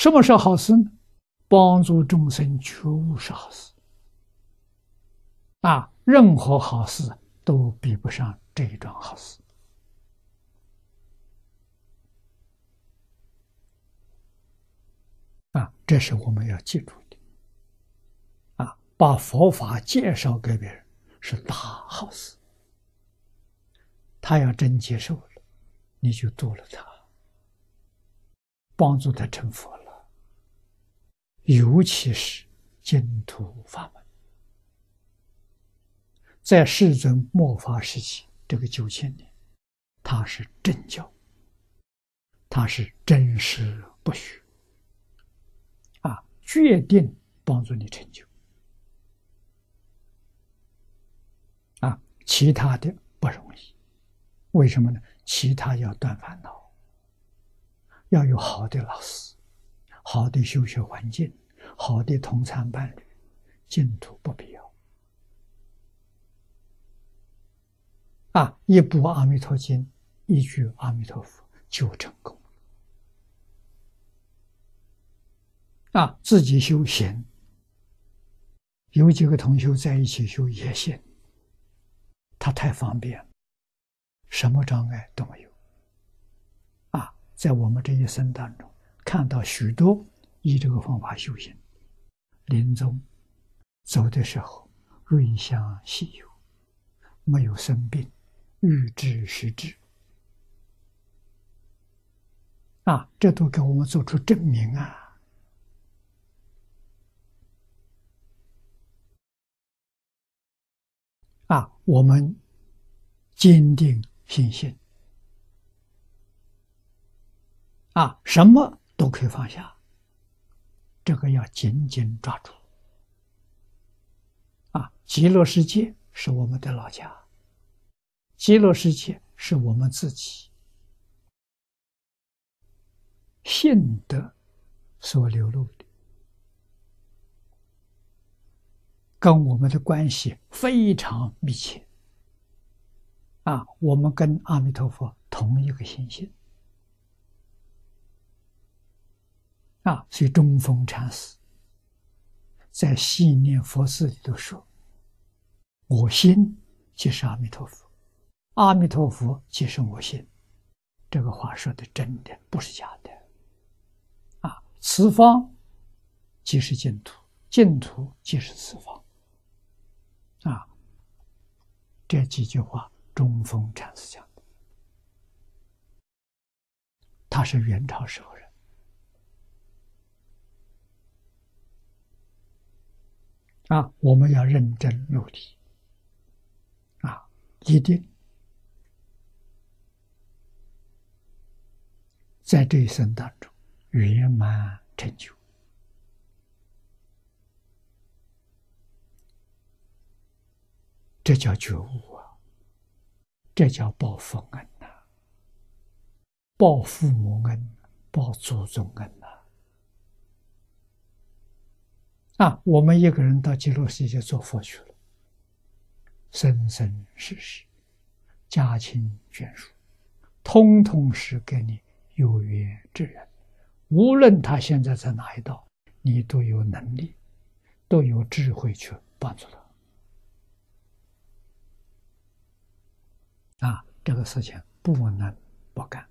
什么是好事呢？帮助众生觉悟是好事。啊，任何好事都比不上这一桩好事。啊，这是我们要记住的。啊，把佛法介绍给别人是大好事。他要真接受了，你就度了他，帮助他成佛了。尤其是净土法门，在世尊末法时期，这个九千年，他是真教，他是真实不虚。啊决定帮助你成就啊，其他的不容易。为什么呢？其他要断烦恼，要有好的老师、好的修学环境、好的同参伴侣，净土不必要。啊，一部《阿弥陀经》，一句阿弥陀佛就成功。啊，自己修行，有几个同修在一起修也行。他太方便，什么障碍都没有。啊，在我们这一生当中，看到许多以这个方法修行，临终走的时候瑞香细游，没有生病，欲知实知。啊，这都给我们做出证明啊！啊，我们坚定信心，啊，什么都可以放下，这个要紧紧抓住。啊，极乐世界是我们的老家，极乐世界是我们自己信德所流露的。跟我们的关系非常密切，啊，我们跟阿弥陀佛同一个心性，啊，所以中峰禅师在细念佛寺里头说：“我心即是阿弥陀佛，阿弥陀佛即是我心。”这个话说的真的，不是假的，啊，此方即是净土，净土即是此方。啊，这几句话，中峰禅师讲的，他是元朝时候人，啊，我们要认真努力，啊，一定在这一生当中圆满成就。这叫觉悟啊！这叫报佛恩呐，报父母恩，报祖宗恩呐！啊我们一个人到极乐世界做佛去了，生生世世，家亲眷属，通通是跟你有缘之人。无论他现在在哪一道，你都有能力，都有智慧去帮助他。啊，这个事情不能不干。